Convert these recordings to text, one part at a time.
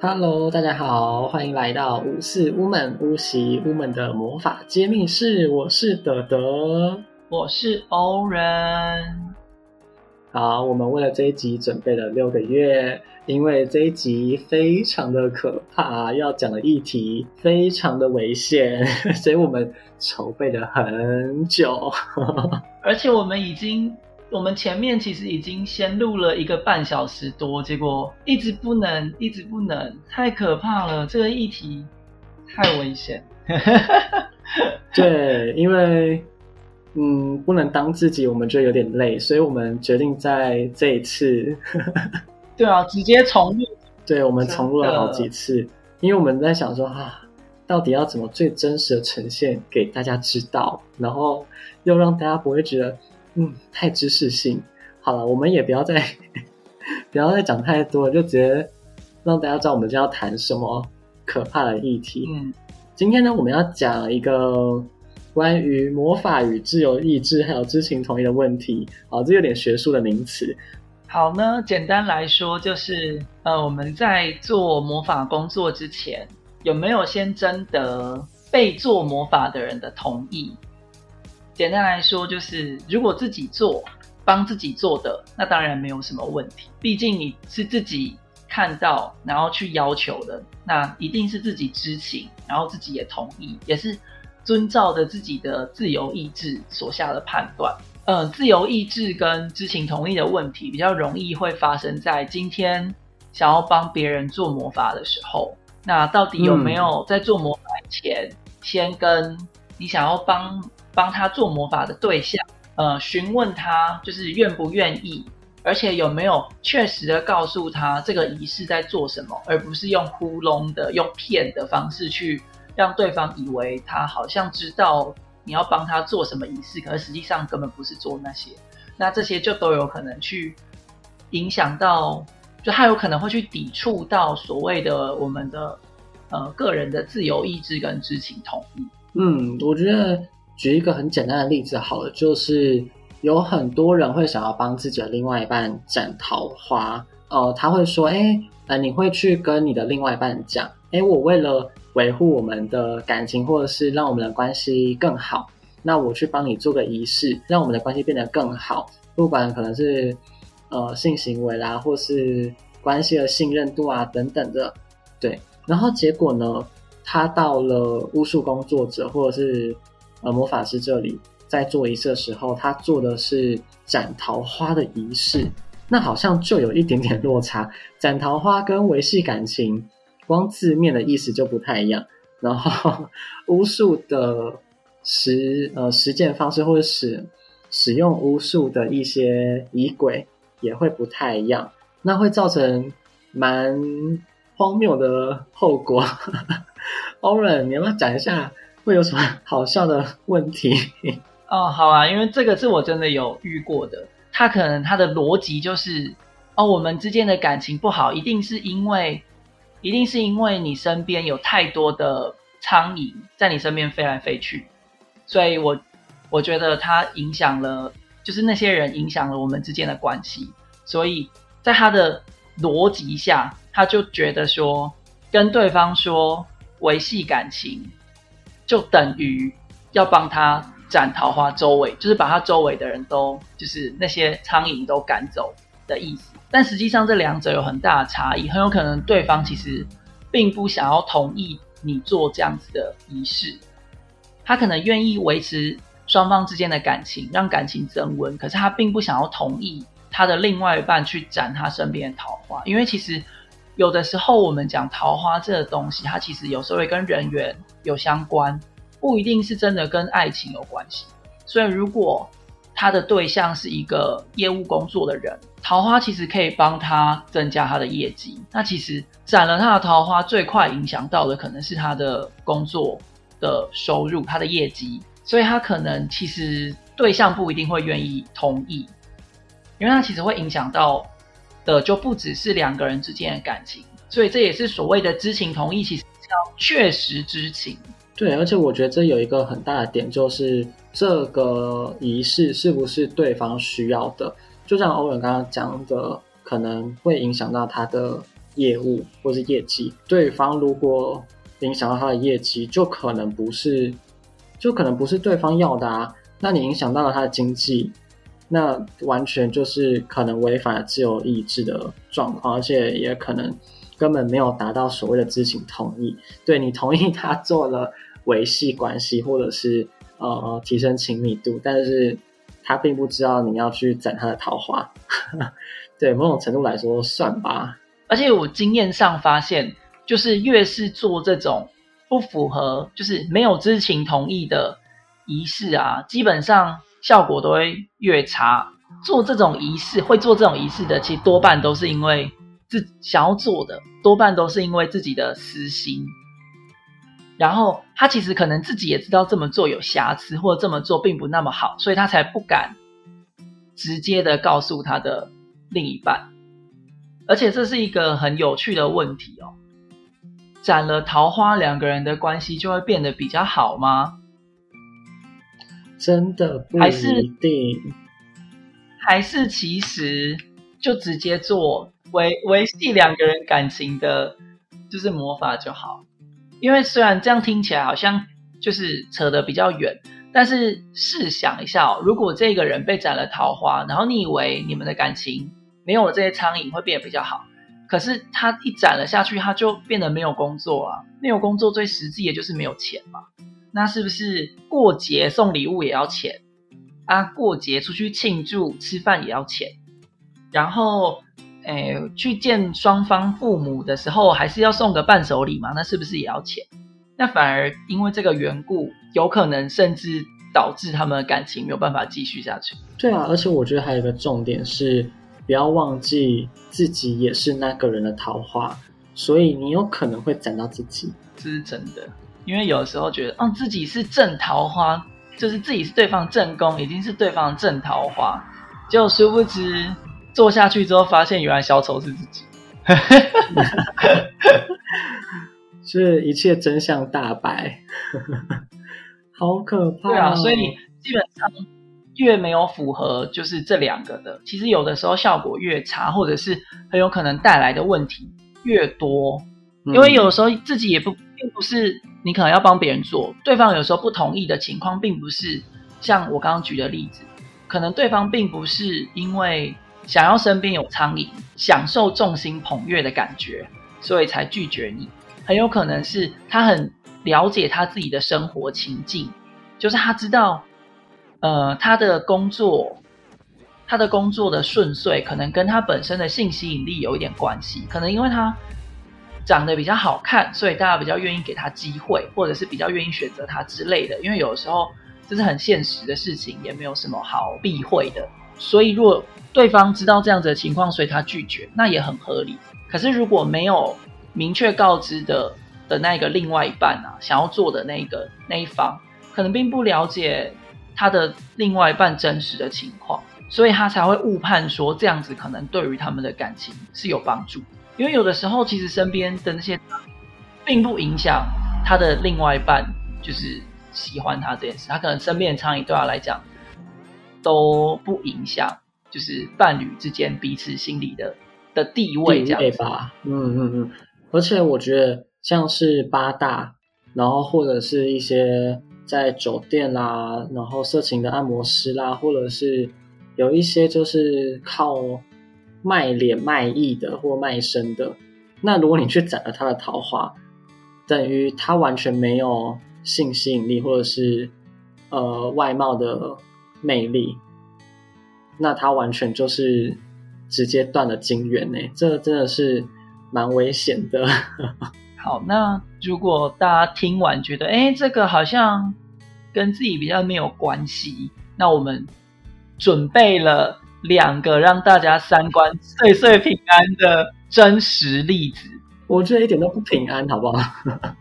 Hello，大家好，欢迎来到五四 woman 巫习 woman 的魔法揭秘室。我是德德，我是欧人。好，我们为了这一集准备了六个月，因为这一集非常的可怕，要讲的议题非常的危险，所以我们筹备了很久，而且我们已经。我们前面其实已经先录了一个半小时多，结果一直不能，一直不能，太可怕了！这个议题太危险。对，因为嗯，不能当自己，我们觉得有点累，所以我们决定在这一次，对啊，直接重录。对，我们重录了好几次，因为我们在想说啊，到底要怎么最真实的呈现给大家知道，然后又让大家不会觉得。嗯，太知识性。好了，我们也不要再 不要再讲太多，就直接让大家知道我们将要谈什么可怕的议题。嗯，今天呢，我们要讲一个关于魔法与自由意志还有知情同意的问题。好，这有点学术的名词。好呢，简单来说就是，呃，我们在做魔法工作之前，有没有先征得被做魔法的人的同意？简单来说，就是如果自己做，帮自己做的，那当然没有什么问题。毕竟你是自己看到，然后去要求的，那一定是自己知情，然后自己也同意，也是遵照着自己的自由意志所下的判断。嗯，自由意志跟知情同意的问题，比较容易会发生在今天想要帮别人做魔法的时候。那到底有没有在做魔法前，先跟你想要帮？帮他做魔法的对象，呃，询问他就是愿不愿意，而且有没有确实的告诉他这个仪式在做什么，而不是用糊弄的、用骗的方式去让对方以为他好像知道你要帮他做什么仪式，可是实际上根本不是做那些。那这些就都有可能去影响到，就他有可能会去抵触到所谓的我们的呃个人的自由意志跟知情同意。嗯，我觉得。举一个很简单的例子好了，就是有很多人会想要帮自己的另外一半斩桃花，呃，他会说，哎，呃，你会去跟你的另外一半讲，哎，我为了维护我们的感情，或者是让我们的关系更好，那我去帮你做个仪式，让我们的关系变得更好，不管可能是呃性行为啦，或是关系的信任度啊等等的，对，然后结果呢，他到了巫术工作者或者是。呃，魔法师这里在做仪式的时候，他做的是斩桃花的仪式，那好像就有一点点落差。斩桃花跟维系感情，光字面的意思就不太一样。然后巫术的实呃实践方式，或者使使用巫术的一些仪轨，也会不太一样。那会造成蛮荒谬的后果。Oren，你要不要讲一下？会有什么好笑的问题？哦，好啊，因为这个是我真的有遇过的。他可能他的逻辑就是，哦，我们之间的感情不好，一定是因为，一定是因为你身边有太多的苍蝇在你身边飞来飞去，所以我我觉得他影响了，就是那些人影响了我们之间的关系。所以在他的逻辑下，他就觉得说，跟对方说维系感情。就等于要帮他斩桃花，周围就是把他周围的人都，就是那些苍蝇都赶走的意思。但实际上这两者有很大的差异，很有可能对方其实并不想要同意你做这样子的仪式，他可能愿意维持双方之间的感情，让感情增温，可是他并不想要同意他的另外一半去斩他身边的桃花，因为其实。有的时候，我们讲桃花这个东西，它其实有时候会跟人缘有相关，不一定是真的跟爱情有关系。所以，如果他的对象是一个业务工作的人，桃花其实可以帮他增加他的业绩。那其实斩了他的桃花，最快影响到的可能是他的工作的收入、他的业绩。所以他可能其实对象不一定会愿意同意，因为他其实会影响到。的就不只是两个人之间的感情，所以这也是所谓的知情同意，其实确实知情。对，而且我觉得这有一个很大的点，就是这个仪式是不是对方需要的？就像欧文刚刚讲的，可能会影响到他的业务或是业绩，对方如果影响到他的业绩，就可能不是，就可能不是对方要的啊。那你影响到了他的经济，那完全就是可能违反了自由意志的状况，而且也可能根本没有达到所谓的知情同意。对你同意他做了维系关系，或者是呃提升亲密度，但是他并不知道你要去斩他的桃花。对某种程度来说，算吧。而且我经验上发现，就是越是做这种不符合，就是没有知情同意的仪式啊，基本上效果都会越差。做这种仪式，会做这种仪式的，其实多半都是因为自想要做的，多半都是因为自己的私心。然后他其实可能自己也知道这么做有瑕疵，或者这么做并不那么好，所以他才不敢直接的告诉他的。另一半，而且这是一个很有趣的问题哦。斩了桃花，两个人的关系就会变得比较好吗？真的不一定，还是其实就直接做维维系两个人感情的，就是魔法就好。因为虽然这样听起来好像就是扯得比较远。但是试想一下哦，如果这个人被斩了桃花，然后你以为你们的感情没有了这些苍蝇会变得比较好，可是他一斩了下去，他就变得没有工作啊，没有工作最实际也就是没有钱嘛。那是不是过节送礼物也要钱啊？过节出去庆祝吃饭也要钱，然后诶去见双方父母的时候还是要送个伴手礼嘛？那是不是也要钱？那反而因为这个缘故，有可能甚至导致他们的感情没有办法继续下去。对啊，而且我觉得还有一个重点是，不要忘记自己也是那个人的桃花，所以你有可能会斩到自己。这是真的，因为有时候觉得，哦，自己是正桃花，就是自己是对方正宫，已经是对方正桃花，结果殊不知做下去之后，发现原来小丑是自己。是一切真相大白，好可怕！对啊，所以你基本上越没有符合就是这两个的，其实有的时候效果越差，或者是很有可能带来的问题越多。因为有时候自己也不并不是你可能要帮别人做，对方有时候不同意的情况，并不是像我刚刚举的例子，可能对方并不是因为想要身边有苍蝇，享受众星捧月的感觉，所以才拒绝你。很有可能是他很了解他自己的生活情境，就是他知道，呃，他的工作，他的工作的顺遂可能跟他本身的性吸引力有一点关系。可能因为他长得比较好看，所以大家比较愿意给他机会，或者是比较愿意选择他之类的。因为有时候这是很现实的事情，也没有什么好避讳的。所以，若对方知道这样子的情况，所以他拒绝，那也很合理。可是如果没有，明确告知的的那个另外一半啊，想要做的那个那一方，可能并不了解他的另外一半真实的情况，所以他才会误判说这样子可能对于他们的感情是有帮助。因为有的时候其实身边的那些，并不影响他的另外一半就是喜欢他这件事，他可能身边的苍蝇对他来讲都不影响，就是伴侣之间彼此心里的的地位这样子吧。嗯嗯嗯。而且我觉得，像是八大，然后或者是一些在酒店啦，然后色情的按摩师啦，或者是有一些就是靠卖脸卖艺的或卖身的，那如果你去斩了他的桃花，等于他完全没有性吸引力或者是呃外貌的魅力，那他完全就是直接断了金源呢，这真的是。蛮危险的。好，那如果大家听完觉得，哎，这个好像跟自己比较没有关系，那我们准备了两个让大家三观岁岁平安的真实例子。我觉得一点都不平安，好不好？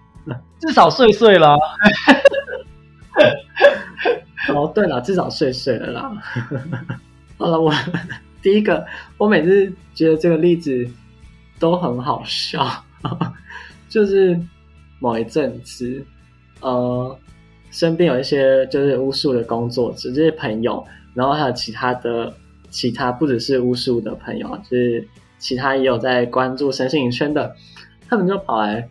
至少岁岁了。哦，对了，至少岁岁了啦。好了，我第一个，我每次觉得这个例子。都很好笑，就是某一阵子，呃，身边有一些就是巫术的工作者，这些朋友，然后还有其他的其他不只是巫术的朋友，就是其他也有在关注身心灵圈的，他们就跑来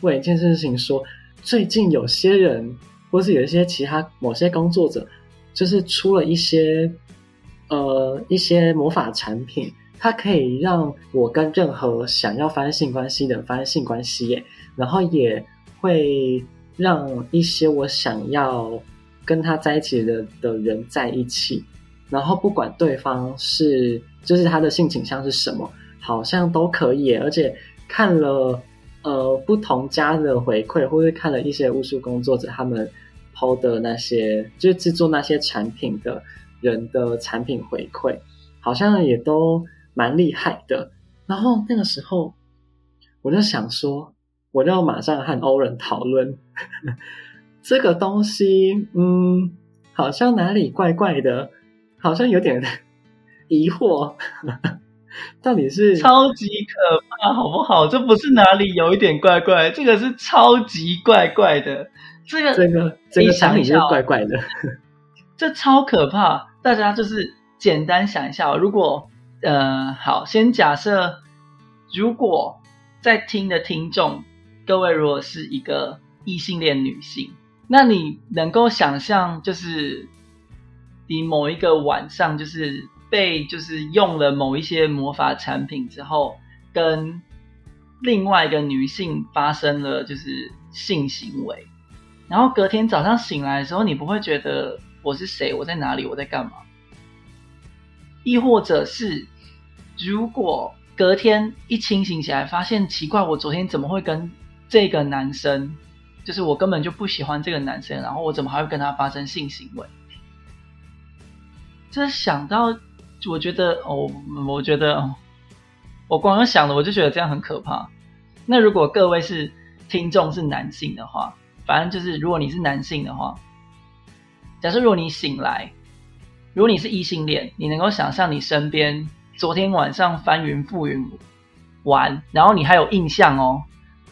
问一件事情，说最近有些人，或是有一些其他某些工作者，就是出了一些呃一些魔法产品，它可以让我跟任何想要发生性关系的发生性关系，然后也会让一些我想要跟他在一起的的人在一起，然后不管对方是就是他的性倾向是什么，好像都可以，而且看了呃不同家的回馈，或者看了一些巫术工作者他们抛的那些，就是制作那些产品的人的产品回馈，好像也都蛮厉害的。然后那个时候我就想说，我就要马上和欧人讨论 这个东西，嗯，好像哪里怪怪的，好像有点疑惑，到底是超级可怕，好不好？这不是哪里有一点怪怪，这个是超级怪怪的。这个这个这个产品就是怪怪的，这超可怕。大家就是简单想一下，如果呃好，先假设如果在听的听众，各位如果是一个异性恋女性，那你能够想象，就是你某一个晚上，就是被就是用了某一些魔法产品之后，跟另外一个女性发生了就是性行为。然后隔天早上醒来的时候，你不会觉得我是谁，我在哪里，我在干嘛？亦或者是，如果隔天一清醒起来，发现奇怪，我昨天怎么会跟这个男生，就是我根本就不喜欢这个男生，然后我怎么还会跟他发生性行为？这想到，我觉得哦，我觉得哦，我光想的我就觉得这样很可怕。那如果各位是听众是男性的话，反正就是，如果你是男性的话，假设如果你醒来，如果你是异性恋，你能够想象你身边昨天晚上翻云覆雨玩，然后你还有印象哦，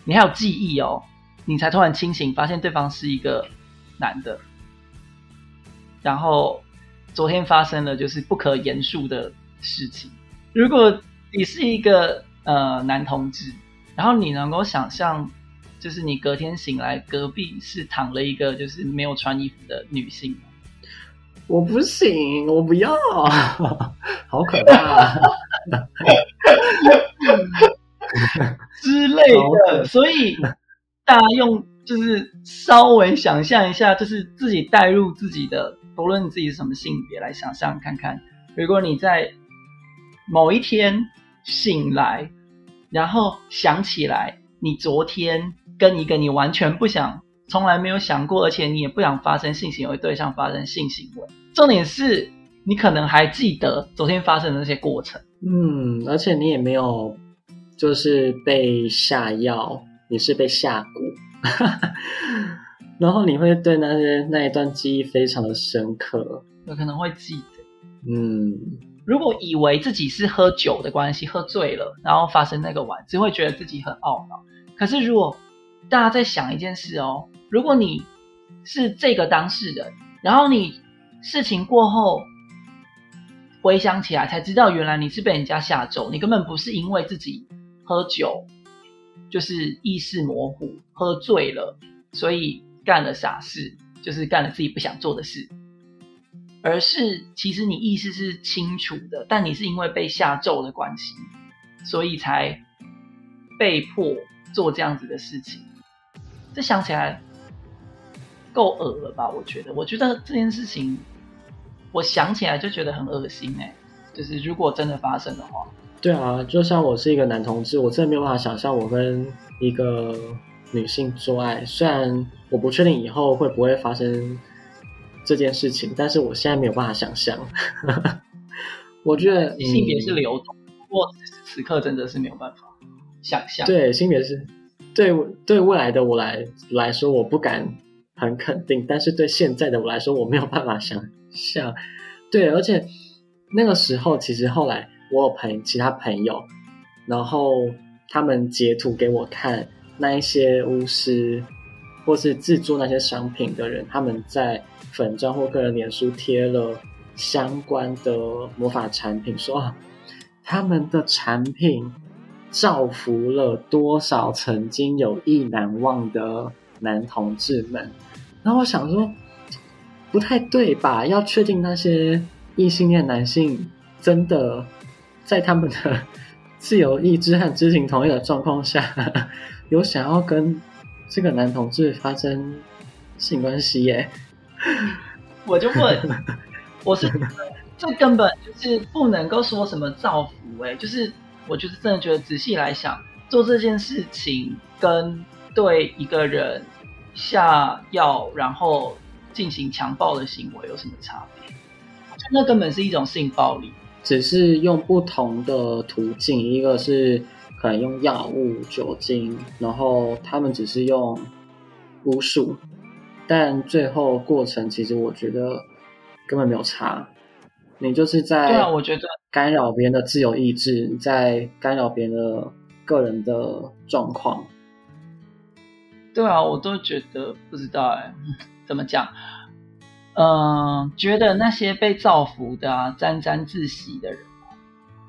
你还有记忆哦，你才突然清醒，发现对方是一个男的，然后昨天发生了就是不可言述的事情。如果你是一个呃男同志，然后你能够想象。就是你隔天醒来，隔壁是躺了一个就是没有穿衣服的女性。我不行，我不要，好可怕 之类的。所以大家用就是稍微想象一下，就是自己带入自己的，不论你自己是什么性别来想象看看。如果你在某一天醒来，然后想起来你昨天。跟一个你完全不想、从来没有想过，而且你也不想发生性行为对象发生性行为。重点是你可能还记得昨天发生的那些过程。嗯，而且你也没有就是被下药，也是被下蛊，然后你会对那些那一段记忆非常的深刻，有可能会记得。嗯，如果以为自己是喝酒的关系，喝醉了，然后发生那个晚，只会觉得自己很懊恼。可是如果大家在想一件事哦，如果你是这个当事人，然后你事情过后回想起来，才知道原来你是被人家下咒，你根本不是因为自己喝酒就是意识模糊、喝醉了，所以干了傻事，就是干了自己不想做的事，而是其实你意识是清楚的，但你是因为被下咒的关系，所以才被迫做这样子的事情。这想起来够恶了吧？我觉得，我觉得这件事情，我想起来就觉得很恶心哎。就是如果真的发生的话，对啊，就像我是一个男同志，我真的没有办法想象我跟一个女性做爱。虽然我不确定以后会不会发生这件事情，但是我现在没有办法想象。我觉得性别是流动，不过此时此刻真的是没有办法想象。对，性别是。对对未来的我来来说，我不敢很肯定，但是对现在的我来说，我没有办法想象。对，而且那个时候，其实后来我有朋其他朋友，然后他们截图给我看，那一些巫师或是制作那些商品的人，他们在粉砖或个人脸书贴了相关的魔法产品，说啊，他们的产品造福了多少曾经有意难忘的男同志们。然后我想说，不太对吧？要确定那些异性恋男性真的在他们的自由意志和知情同意的状况下，有想要跟这个男同志发生性关系耶？我就问，我是这根本就是不能够说什么造福哎，就是我就是真的觉得仔细来想，做这件事情跟对一个人下药然后进行强暴的行为有什么差别？那根本是一种性暴力，只是用不同的途径，一个是可能用药物、酒精，然后他们只是用巫术。但最后过程其实我觉得根本没有差，你就是在对啊，我觉得干扰别人的自由意志，在干扰别人的个人的状况。对啊，我都觉得不知道哎，怎么讲？嗯，觉得那些被造福的啊，沾沾自喜的人，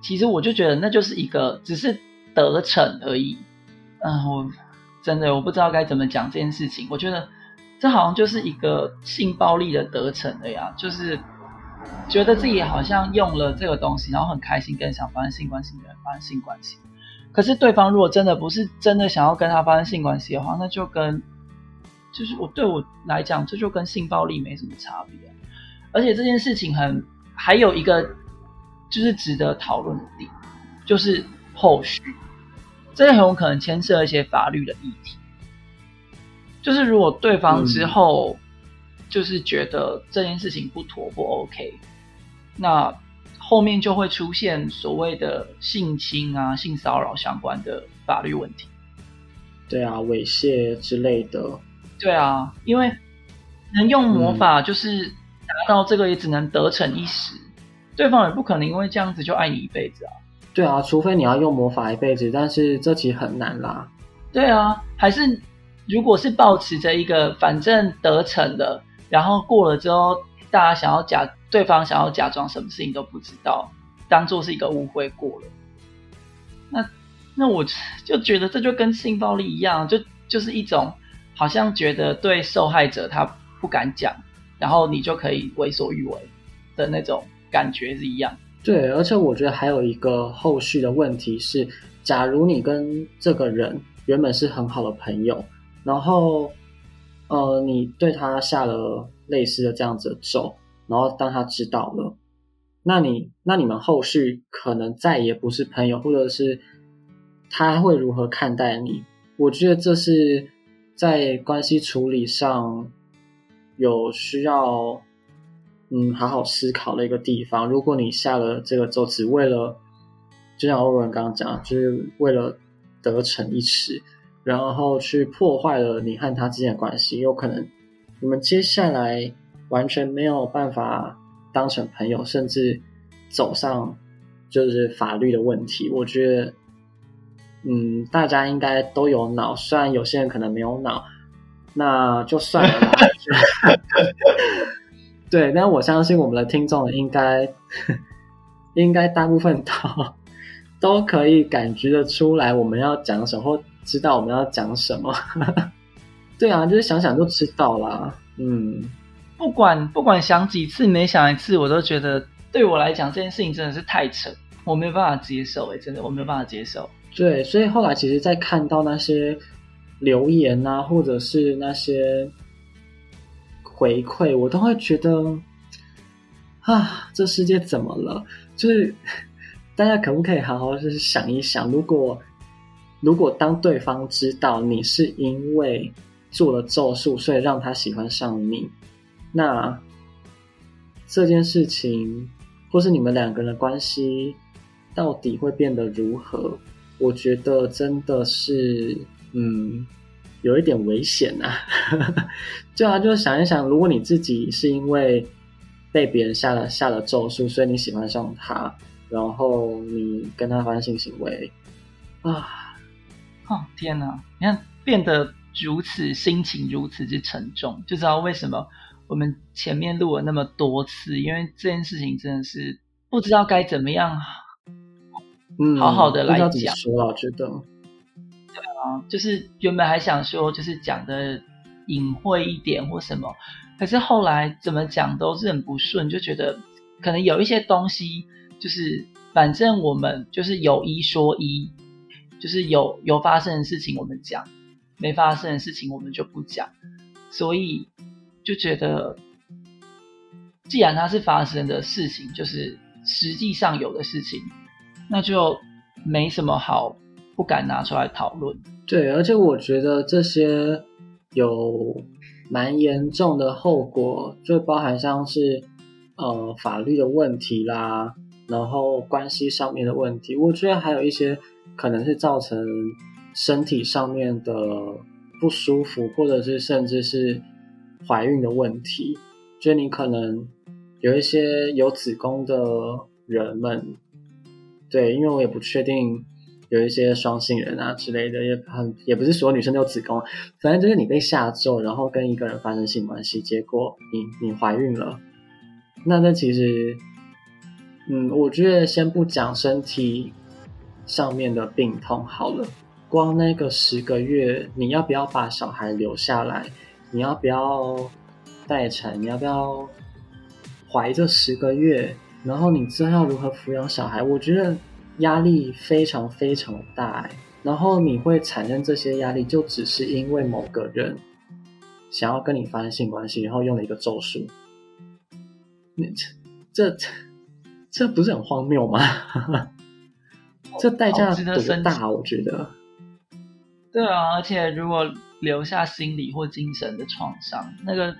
其实我就觉得那就是一个只是得逞而已。嗯，我真的我不知道该怎么讲这件事情，我觉得。这好像就是一个性暴力的得逞了呀，就是觉得自己好像用了这个东西，然后很开心，跟想发生性关系的人发生性关系。可是对方如果真的不是真的想要跟他发生性关系的话，那就跟就是我对我来讲，这就跟性暴力没什么差别。而且这件事情很还有一个就是值得讨论的点，就是后续，这很有可能牵涉一些法律的议题。就是如果对方之后就是觉得这件事情不妥不 OK，那后面就会出现所谓的性侵啊、性骚扰相关的法律问题。对啊，猥亵之类的。对啊，因为能用魔法就是达到这个，也只能得逞一时，对方也不可能因为这样子就爱你一辈子啊。对啊，除非你要用魔法一辈子，但是这其实很难啦。对啊，还是。如果是保持着一个反正得逞的，然后过了之后，大家想要假对方想要假装什么事情都不知道，当做是一个误会过了，那那我就觉得这就跟性暴力一样，就就是一种好像觉得对受害者他不敢讲，然后你就可以为所欲为的那种感觉是一样。对，而且我觉得还有一个后续的问题是，假如你跟这个人原本是很好的朋友。然后，呃，你对他下了类似的这样子的咒，然后当他知道了，那你那你们后续可能再也不是朋友，或者是他会如何看待你？我觉得这是在关系处理上有需要嗯好好思考的一个地方。如果你下了这个咒，只为了就像欧文刚刚讲，就是为了得逞一时。然后去破坏了你和他之间的关系，有可能你们接下来完全没有办法当成朋友，甚至走上就是法律的问题。我觉得，嗯，大家应该都有脑，虽然有些人可能没有脑，那就算了吧。对，但我相信我们的听众应该 应该大部分都都可以感觉得出来我们要讲什么。知道我们要讲什么，对啊，就是想想就知道啦。嗯，不管不管想几次，每想一次，我都觉得对我来讲这件事情真的是太扯，我没有办法接受。哎，真的我没有办法接受。对，所以后来其实，在看到那些留言啊，或者是那些回馈，我都会觉得啊，这世界怎么了？就是 大家可不可以好好就是想一想，如果。如果当对方知道你是因为做了咒术，所以让他喜欢上你，那这件事情或是你们两个人的关系到底会变得如何？我觉得真的是，嗯，有一点危险啊！就啊，就想一想，如果你自己是因为被别人下了下了咒术，所以你喜欢上他，然后你跟他发生性行为啊。哦天哪！你看变得如此心情如此之沉重，就知道为什么我们前面录了那么多次，因为这件事情真的是不知道该怎么样嗯，好好的来讲说啊，觉得，对啊，就是原本还想说，就是讲的隐晦一点或什么，可是后来怎么讲都是很不顺，就觉得可能有一些东西，就是反正我们就是有一说一，就是有有发生的事情我们讲，没发生的事情我们就不讲，所以就觉得，既然它是发生的事情，就是实际上有的事情，那就没什么好不敢拿出来讨论。对，而且我觉得这些有蛮严重的后果，就包含像是呃法律的问题啦，然后关系上面的问题，我觉得还有一些可能是造成身体上面的不舒服，或者是甚至是怀孕的问题，就你可能有一些有子宫的人们，对，因为我也不确定。有一些双性人啊之类的，也很也不是所有女生都有子宫，反正就是你被下咒，然后跟一个人发生性关系，结果你你怀孕了，那那其实，嗯，我觉得先不讲身体上面的病痛好了，光那个十个月，你要不要把小孩留下来？你要不要待产？你要不要怀这十个月？然后你之后要如何抚养小孩？我觉得。压力非常非常的大，然后你会产生这些压力，就只是因为某个人想要跟你发生性关系，然后用了一个咒术，那这这这不是很荒谬吗？这代价多大？我觉得。对啊，而且如果留下心理或精神的创伤，那个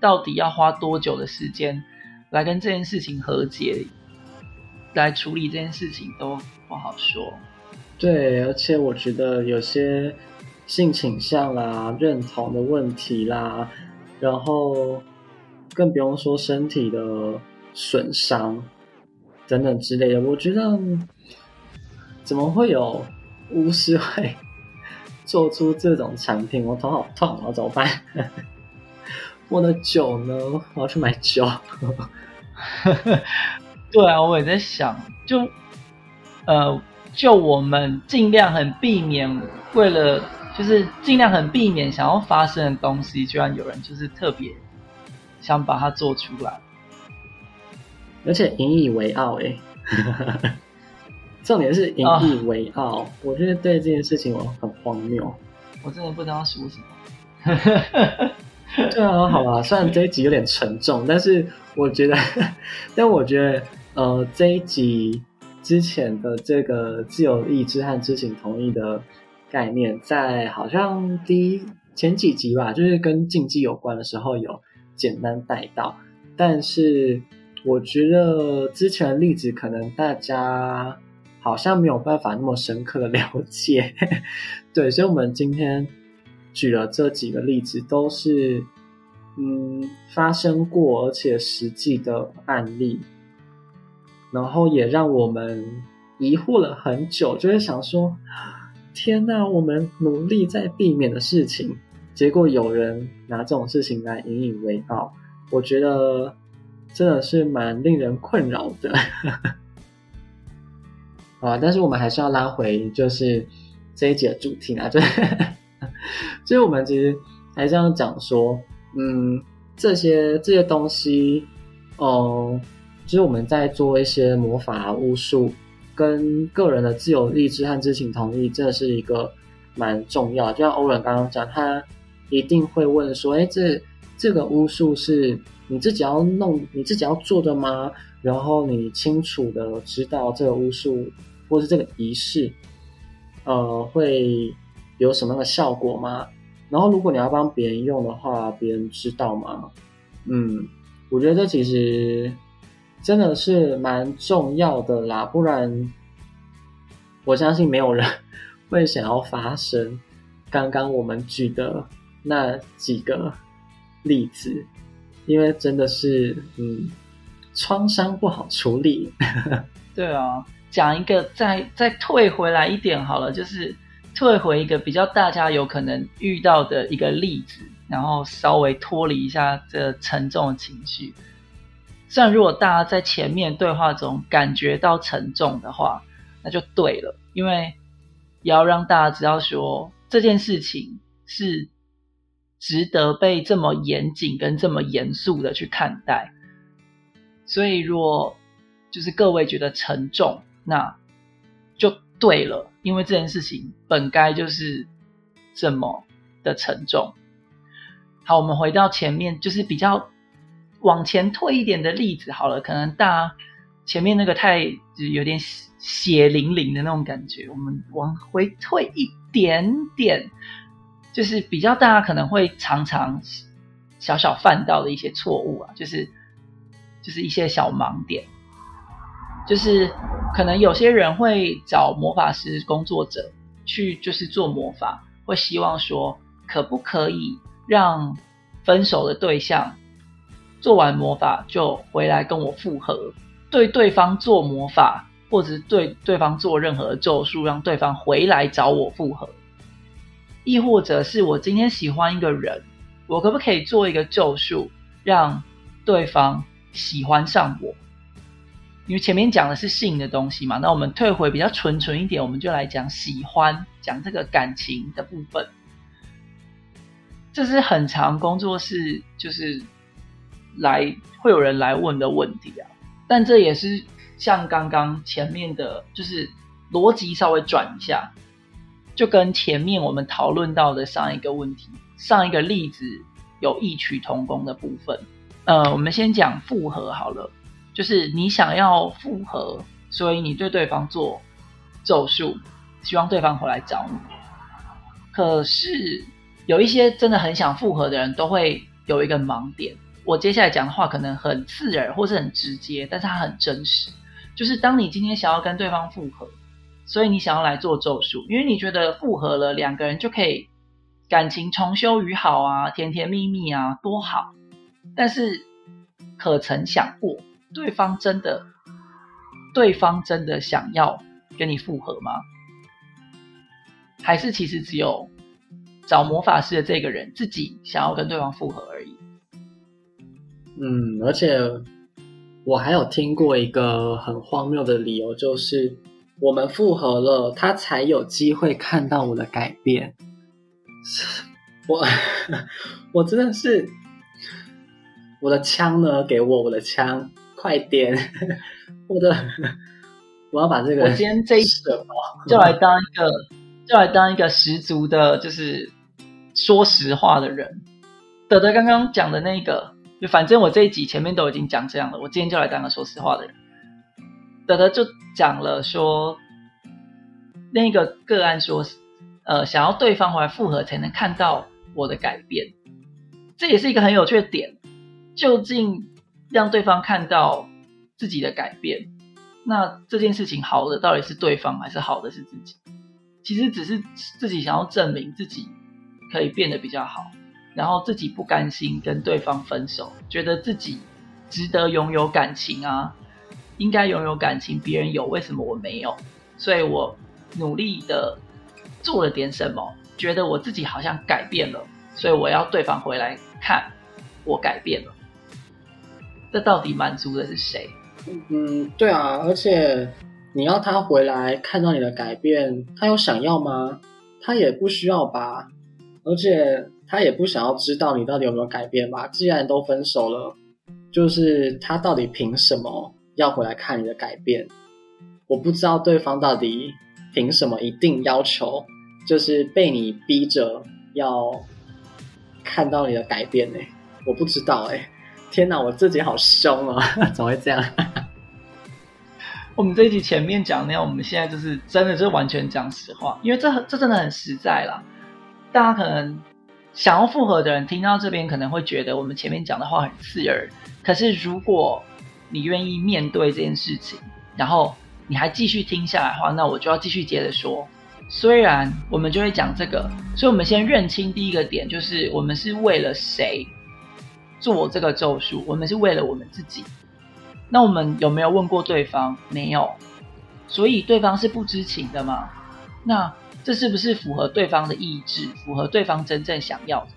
到底要花多久的时间来跟这件事情和解？来处理这件事情都不好说。对，而且我觉得有些性倾向啦、认同的问题啦，然后更不用说身体的损伤等等之类的。我觉得怎么会有巫师会做出这种产品？我头好痛，我怎么办？我的酒呢？我要去买酒。对啊，我也在想，就呃，就我们尽量很避免，为了就是尽量很避免想要发生的东西，居然有人就是特别想把它做出来，而且引以为傲哎，重点是引以为傲，我觉得对这件事情我很荒谬，我真的不知道说什么。对啊，好吧，虽然这一集有点沉重，但是我觉得，但我觉得。呃，这一集之前的这个自由意志和知情同意的概念，在好像第一前几集吧，就是跟竞技有关的时候有简单带到，但是我觉得之前的例子可能大家好像没有办法那么深刻的了解，对，所以我们今天举了这几个例子，都是嗯发生过而且实际的案例。然后也让我们疑惑了很久，就会想说：天呐，我们努力在避免的事情，结果有人拿这种事情来引以为傲，我觉得真的是蛮令人困扰的。啊，但是我们还是要拉回就是这一节的主题啊，就所以 我们其实还是要讲说，嗯，这些这些东西，哦。就是我们在做一些魔法巫术，跟个人的自由意志和知情同意，真的是一个蛮重要。就像欧伦刚刚讲，他一定会问说：“哎，这这个巫术是你自己要弄、你自己要做的吗？然后你清楚的知道这个巫术或是这个仪式，呃，会有什么样的效果吗？然后如果你要帮别人用的话，别人知道吗？嗯，我觉得这其实。真的是蛮重要的啦，不然我相信没有人会想要发生刚刚我们举的那几个例子，因为真的是嗯，创伤不好处理。对啊，讲一个再再退回来一点好了，就是退回一个比较大家有可能遇到的一个例子，然后稍微脱离一下这沉重的情绪。虽然如果大家在前面对话中感觉到沉重的话，那就对了，因为也要让大家知道说这件事情是值得被这么严谨跟这么严肃的去看待。所以，若就是各位觉得沉重，那就对了，因为这件事情本该就是这么的沉重。好，我们回到前面，就是比较往前退一点的例子好了，可能大家前面那个太就有点血淋淋的那种感觉，我们往回退一点点，就是比较大家可能会常常小小犯到的一些错误啊，就是就是一些小盲点，就是可能有些人会找魔法师工作者去，就是做魔法，会希望说可不可以。让分手的对象做完魔法就回来跟我复合，对对方做魔法，或者对对方做任何咒术，让对方回来找我复合。亦或者是我今天喜欢一个人，我可不可以做一个咒术，让对方喜欢上我？因为前面讲的是性的东西嘛，那我们退回比较纯纯一点，我们就来讲喜欢，讲这个感情的部分。这是很长工作室就是来会有人来问的问题啊，但这也是像刚刚前面的，就是逻辑稍微转一下，就跟前面我们讨论到的上一个问题、上一个例子有异曲同工的部分。呃，我们先讲复合好了，就是你想要复合，所以你对对方做咒术，希望对方回来找你，可是。有一些真的很想复合的人，都会有一个盲点。我接下来讲的话可能很刺耳，或是很直接，但是它很真实。就是当你今天想要跟对方复合，所以你想要来做咒术，因为你觉得复合了，两个人就可以感情重修于好啊，甜甜蜜蜜啊，多好。但是可曾想过，对方真的，对方真的想要跟你复合吗？还是其实只有？找魔法师的这个人自己想要跟对方复合而已。嗯，而且我还有听过一个很荒谬的理由，就是我们复合了，他才有机会看到我的改变。我 我真的是我的枪呢？给我我的枪，快点！我的 我要把这个，我今天这一 就来当一个，就来当一个十足的，就是。说实话的人，德德刚刚讲的那个，就反正我这一集前面都已经讲这样了，我今天就来当个说实话的人。德德就讲了说，那个个案说，呃，想要对方回来复合才能看到我的改变，这也是一个很有趣的点。究竟让对方看到自己的改变，那这件事情好的到底是对方还是好的是自己？其实只是自己想要证明自己。可以变得比较好，然后自己不甘心跟对方分手，觉得自己值得拥有感情啊，应该拥有感情，别人有，为什么我没有？所以我努力的做了点什么，觉得我自己好像改变了，所以我要对方回来看我改变了。这到底满足的是谁？嗯，对啊，而且你要他回来看到你的改变，他有想要吗？他也不需要吧。而且他也不想要知道你到底有没有改变吧？既然都分手了，就是他到底凭什么要回来看你的改变？我不知道对方到底凭什么一定要求，就是被你逼着要看到你的改变呢？我不知道哎，天哪，我自己好凶啊！怎么会这样？我们这一集前面讲那样，我们现在就是真的就完全讲实话，因为这这真的很实在啦。大家可能想要复合的人听到这边可能会觉得我们前面讲的话很刺耳，可是如果你愿意面对这件事情，然后你还继续听下来的话，那我就要继续接着说。虽然我们就会讲这个，所以我们先认清第一个点，就是我们是为了谁做这个咒术？我们是为了我们自己。那我们有没有问过对方？没有，所以对方是不知情的吗？那？这是不是符合对方的意志，符合对方真正想要的？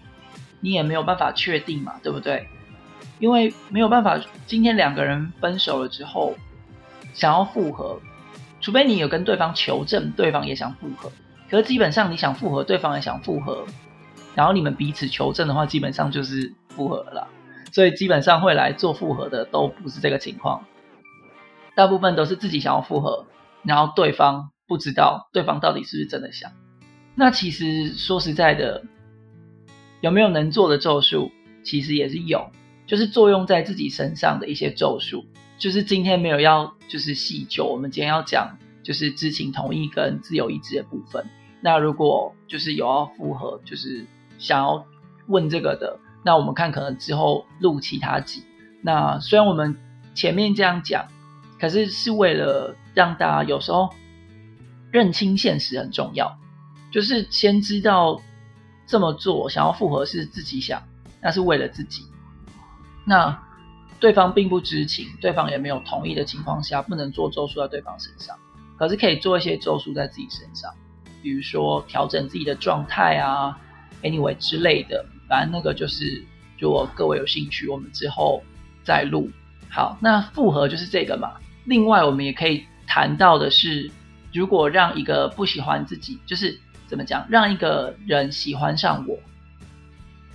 你也没有办法确定嘛，对不对？因为没有办法，今天两个人分手了之后，想要复合，除非你有跟对方求证，对方也想复合。可是基本上你想复合，对方也想复合，然后你们彼此求证的话，基本上就是复合了。所以基本上会来做复合的都不是这个情况，大部分都是自己想要复合，然后对方不知道对方到底是不是真的想。那其实说实在的，有没有能做的咒术，其实也是有，就是作用在自己身上的一些咒术。就是今天没有要就是细究，我们今天要讲就是知情同意跟自由意志的部分。那如果就是有要复合，就是想要问这个的。那我们看，可能之后录其他集。那虽然我们前面这样讲，可是是为了让大家有时候认清现实很重要，就是先知道这么做想要复合是自己想，那是为了自己。那对方并不知情，对方也没有同意的情况下，不能做咒术在对方身上，可是可以做一些咒术在自己身上，比如说调整自己的状态啊，anyway 之类的。反正那个就是，如果各位有兴趣，我们之后再录。好，那复合就是这个嘛。另外，我们也可以谈到的是，如果让一个不喜欢自己，就是怎么讲，让一个人喜欢上我，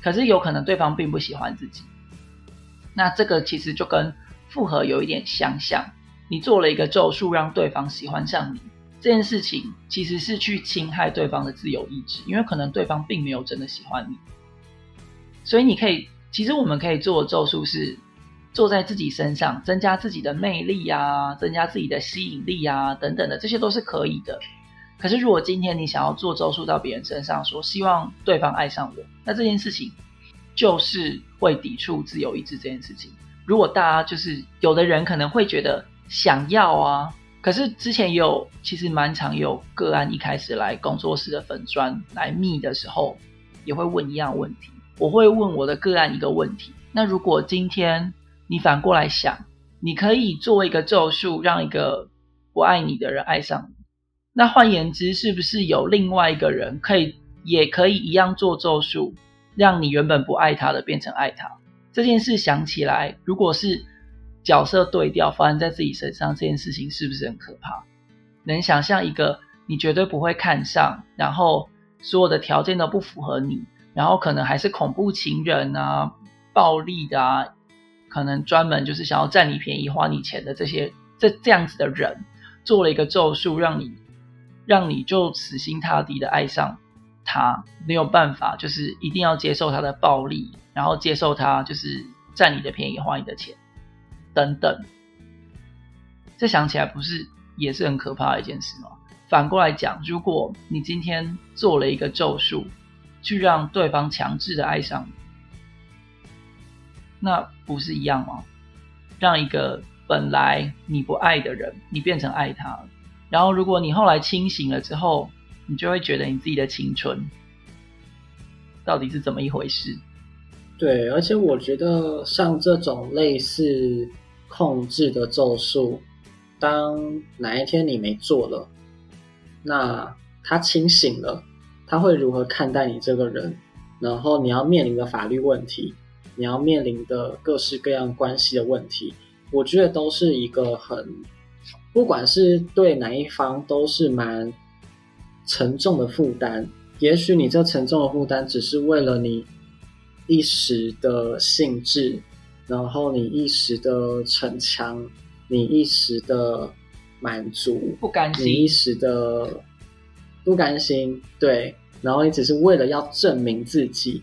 可是有可能对方并不喜欢自己。那这个其实就跟复合有一点相像。你做了一个咒术，让对方喜欢上你，这件事情其实是去侵害对方的自由意志，因为可能对方并没有真的喜欢你。所以你可以，其实我们可以做咒术是做在自己身上，增加自己的魅力啊，增加自己的吸引力啊，等等的，这些都是可以的。可是如果今天你想要做咒术到别人身上，说希望对方爱上我，那这件事情就是会抵触自由意志这件事情。如果大家就是有的人可能会觉得想要啊，可是之前有其实蛮常有个案一开始来工作室的粉砖来密的时候，也会问一样问题。我会问我的个案一个问题：那如果今天你反过来想，你可以做一个咒术，让一个不爱你的人爱上你，那换言之，是不是有另外一个人可以，也可以一样做咒术，让你原本不爱他的变成爱他？这件事想起来，如果是角色对调发生在自己身上，这件事情是不是很可怕？能想象一个你绝对不会看上，然后所有的条件都不符合你？然后可能还是恐怖情人啊，暴力的啊，可能专门就是想要占你便宜、花你钱的这些这这样子的人，做了一个咒术，让你让你就死心塌地的爱上他，没有办法，就是一定要接受他的暴力，然后接受他就是占你的便宜、花你的钱等等。这想起来不是也是很可怕的一件事吗？反过来讲，如果你今天做了一个咒术，去让对方强制的爱上你，那不是一样吗？让一个本来你不爱的人，你变成爱他，然后如果你后来清醒了之后，你就会觉得你自己的青春到底是怎么一回事？对，而且我觉得像这种类似控制的咒术，当哪一天你没做了，那他清醒了。他会如何看待你这个人？然后你要面临的法律问题，你要面临的各式各样关系的问题，我觉得都是一个很，不管是对哪一方，都是蛮沉重的负担。也许你这沉重的负担，只是为了你一时的兴致，然后你一时的逞强，你一时的满足，不甘心，你一时的。不甘心，对，然后你只是为了要证明自己，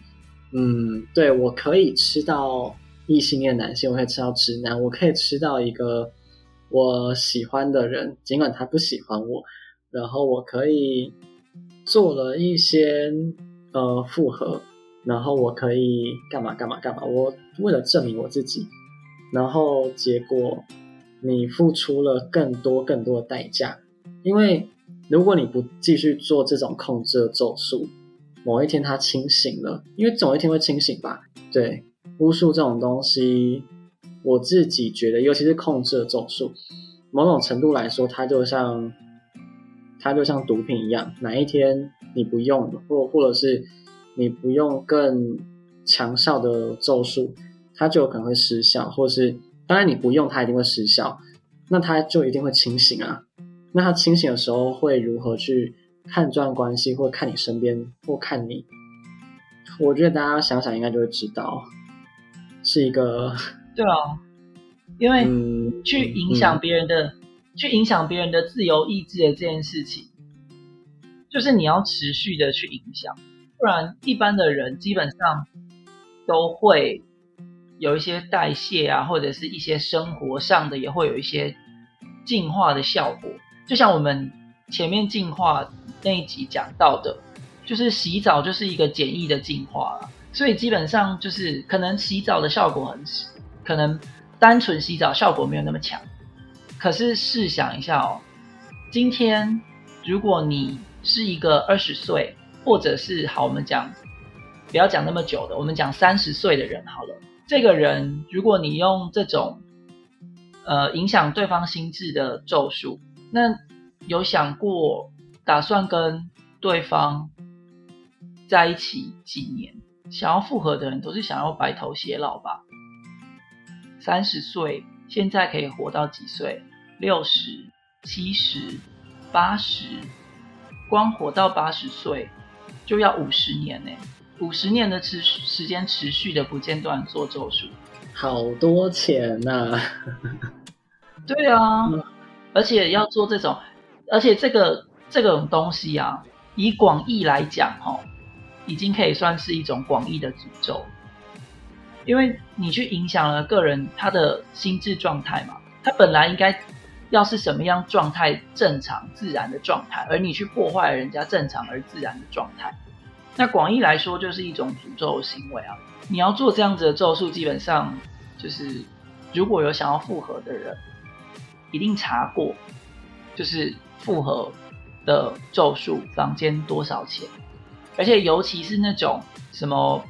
嗯，对我可以吃到异性恋男性，我可以吃到直男，我可以吃到一个我喜欢的人，尽管他不喜欢我，然后我可以做了一些呃复合，然后我可以干嘛干嘛干嘛，我为了证明我自己，然后结果你付出了更多更多的代价，因为。如果你不继续做这种控制的咒术，某一天他清醒了，因为总有一天会清醒吧？对，巫术这种东西，我自己觉得，尤其是控制的咒术，某种程度来说，它就像它就像毒品一样，哪一天你不用，或或者是你不用更强效的咒术，它就有可能会失效，或是当然你不用它一定会失效，那它就一定会清醒啊。那他清醒的时候会如何去看这段关系，或看你身边，或看你？我觉得大家想想应该就会知道，是一个对啊，因为嗯去影响别人的，去影响别人的自由意志的这件事情，就是你要持续的去影响，不然一般的人基本上都会有一些代谢啊，或者是一些生活上的也会有一些进化的效果。就像我们前面进化那一集讲到的，就是洗澡就是一个简易的进化了，所以基本上就是可能洗澡的效果很，可能单纯洗澡效果没有那么强。可是试想一下哦，今天如果你是一个二十岁，或者是好，我们讲不要讲那么久的，我们讲三十岁的人好了。这个人，如果你用这种呃影响对方心智的咒术，那有想过打算跟对方在一起几年？想要复合的人都是想要白头偕老吧？三十岁现在可以活到几岁？六十、七十、八十，光活到八十岁就要五十年呢、五十年的持续时间持续的不间断做咒术。好多钱呐、对啊，嗯而且要做这种，而且这个这种东西啊，以广义来讲，哈，已经可以算是一种广义的诅咒，因为你去影响了个人他的心智状态嘛，他本来应该要是什么样状态正常自然的状态，而你去破坏人家正常而自然的状态，那广义来说就是一种诅咒行为啊。你要做这样子的咒术，基本上就是如果有想要复合的人。一定查过，就是复合的咒术房间多少钱，而且尤其是那种什么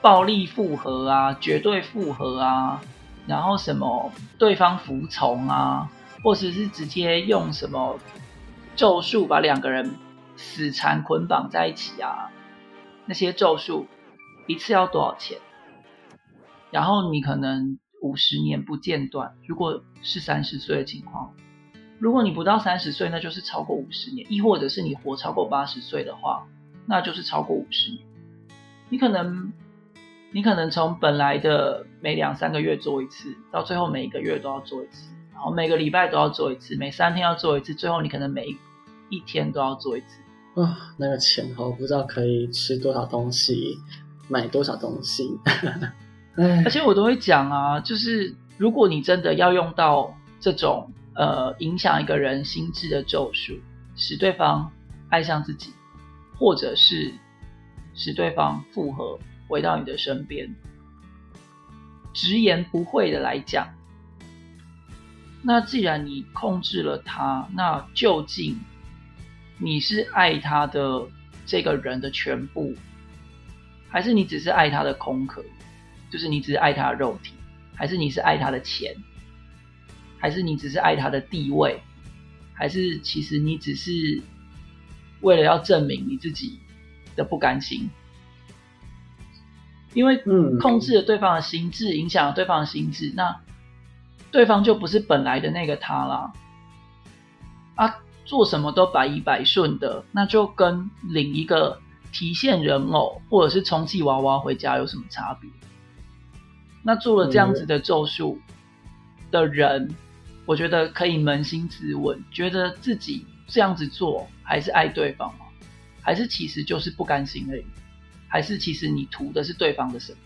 暴力复合啊、绝对复合啊，然后什么对方服从啊，或者是直接用什么咒术把两个人死缠捆绑在一起啊，那些咒术一次要多少钱？然后你可能。五十年不间断，如果是三十岁的情况，如果你不到三十岁，那就是超过五十年；亦或者是你活超过八十岁的话，那就是超过五十年。你可能，你可能从本来的每两三个月做一次，到最后每一个月都要做一次，然后每个礼拜都要做一次，每三天要做一次，最后你可能每一天都要做一次。啊，那个钱我，不知道可以吃多少东西，买多少东西。而且我都会讲啊，就是如果你真的要用到这种呃影响一个人心智的咒术，使对方爱上自己，或者是使对方复合回到你的身边，直言不讳的来讲，那既然你控制了他，那究竟你是爱他的这个人的全部，还是你只是爱他的空壳？就是你只是爱他的肉体，还是你是爱他的钱，还是你只是爱他的地位，还是其实你只是为了要证明你自己的不甘心？因为嗯控制了对方的心智，影响了对方的心智，那对方就不是本来的那个他啦。啊，做什么都百依百顺的，那就跟领一个提线人偶或者是充气娃娃回家有什么差别？那做了这样子的咒术的人，我觉得可以扪心自问，觉得自己这样子做还是爱对方吗？还是其实就是不甘心而已？还是其实你图的是对方的什么？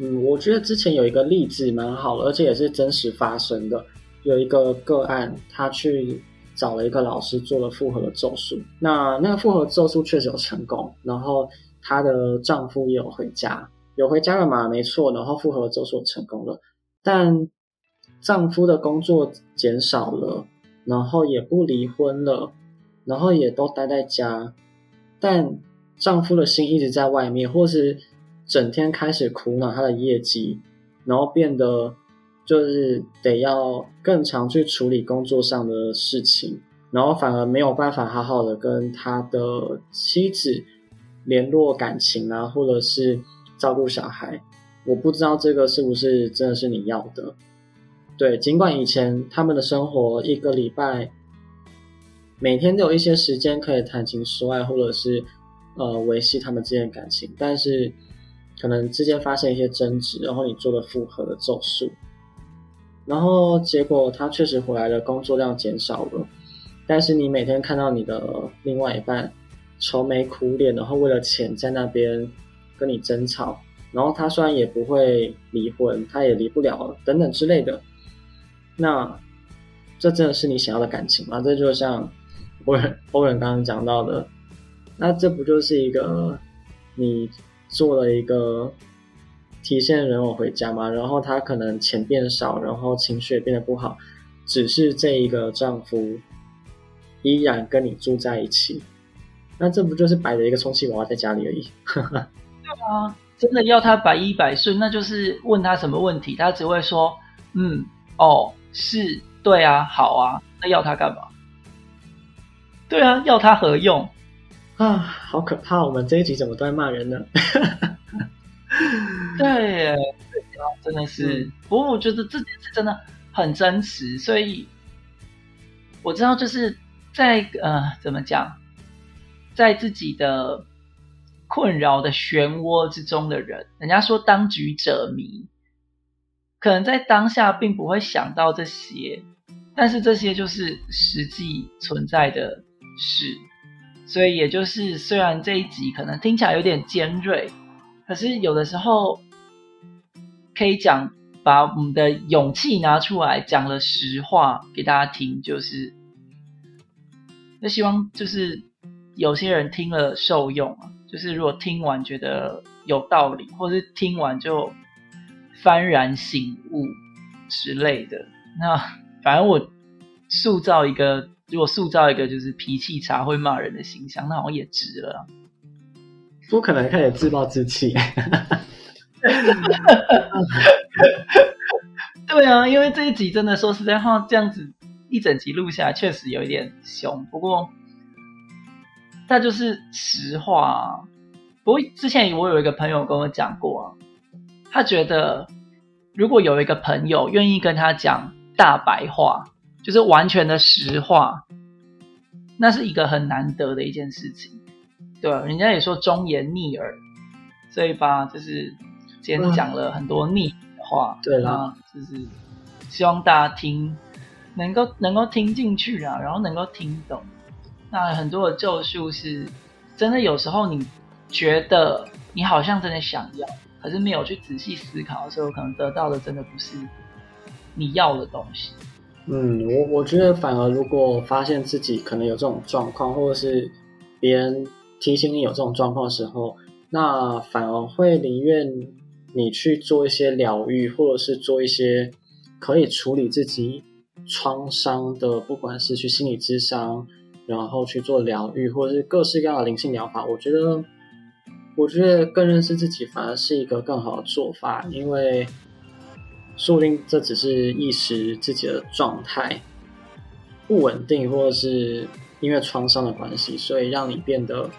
嗯，我觉得之前有一个例子蛮好的，而且也是真实发生的。有一个个案，他去找了一个老师做了复合的咒术，那那个复合咒术确实有成功，然后她的丈夫也有回家。有回家了嘛？没错，然后复合咒术成功了，但丈夫的工作减少了，然后也不离婚了，然后也都待在家，但丈夫的心一直在外面，或是整天开始苦恼他的业绩，然后变得就是得要更常去处理工作上的事情，然后反而没有办法好好的跟他的妻子联络感情啊，或者是。照顾小孩，我不知道这个是不是真的是你要的。对，尽管以前他们的生活一个礼拜每天都有一些时间可以谈情说爱，或者是呃维系他们之间的感情，但是可能之间发生一些争执，然后你做了复合的咒术，然后结果他确实回来了，工作量减少了，但是你每天看到你的另外一半愁眉苦脸，然后为了钱在那边跟你争吵，然后他虽然也不会离婚，他也离不了等等之类的，那这真的是你想要的感情吗？这就像。欧人欧人刚刚讲到的，那这不就是一个你做了一个提现人偶回家吗？然后他可能钱变少，然后情绪也变得不好，只是这一个丈夫依然跟你住在一起，那这不就是摆着一个充气娃娃在家里而已？对啊，真的要他百依百顺，那就是问他什么问题，他只会说嗯哦是对啊好啊，那要他干嘛？对啊，要他何用啊？好可怕！我们这一集怎么都在骂人呢？对，真的是。不过我觉得这件事真的很真实，所以我知道就是在呃，怎么讲，在自己的困扰的漩涡之中的人，人家说当局者迷，可能在当下并不会想到这些，但是这些就是实际存在的。事，所以也就是，虽然这一集可能听起来有点尖锐，可是有的时候可以讲，把我们的勇气拿出来讲了实话给大家听，就是，那希望就是有些人听了受用啊，就是如果听完觉得有道理，或是听完就幡然醒悟之类的，那反正我塑造一个。如果塑造一个就是脾气差会骂人的形象，那好像也值了。不可能开始自暴自弃。对啊，因为这一集真的说实在话，这样子一整集录下来确实有一点凶。不过，那就是实话。啊不过之前我有一个朋友跟我讲过啊，他觉得如果有一个朋友愿意跟他讲大白话。就是完全的实话，那是一个很难得的一件事情，对吧？人家也说忠言逆耳，所以吧，就是今天讲了很多逆话，对啦，就是希望大家听，能够能够听进去啊，然后能够听懂。那很多的咒术是真的，有时候你觉得你好像真的想要，可是没有去仔细思考的时候，可能得到的真的不是你要的东西。嗯，我我觉得反而如果发现自己可能有这种状况，或者是别人提醒你有这种状况的时候，那反而会宁愿你去做一些疗愈，或者是做一些可以处理自己创伤的，不管是去心理咨商，然后去做疗愈，或者是各式各样的灵性疗法。我觉得，我觉得更认识自己反而是一个更好的做法，因为。说不定这只是一时自己的状态不稳定，或者是因为创伤的关系，所以让你变得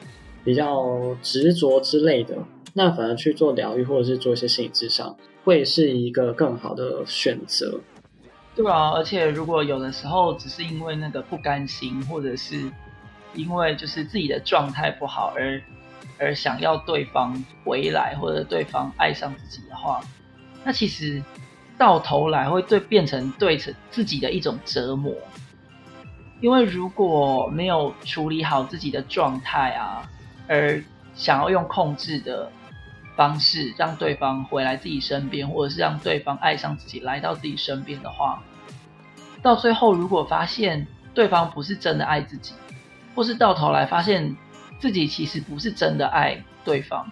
比较执着之类的。那反而去做疗愈，或者是做一些心理智商，会是一个更好的选择。对啊，而且如果有的时候只是因为那个不甘心，或者是因为就是自己的状态不好而而想要对方回来，或者对方爱上自己的话，那其实。到头来会对变成对成自己的一种折磨，因为如果没有处理好自己的状态啊，而想要用控制的方式让对方回来自己身边，或者是让对方爱上自己来到自己身边的话，到最后如果发现对方不是真的爱自己，或是到头来发现自己其实不是真的爱对方。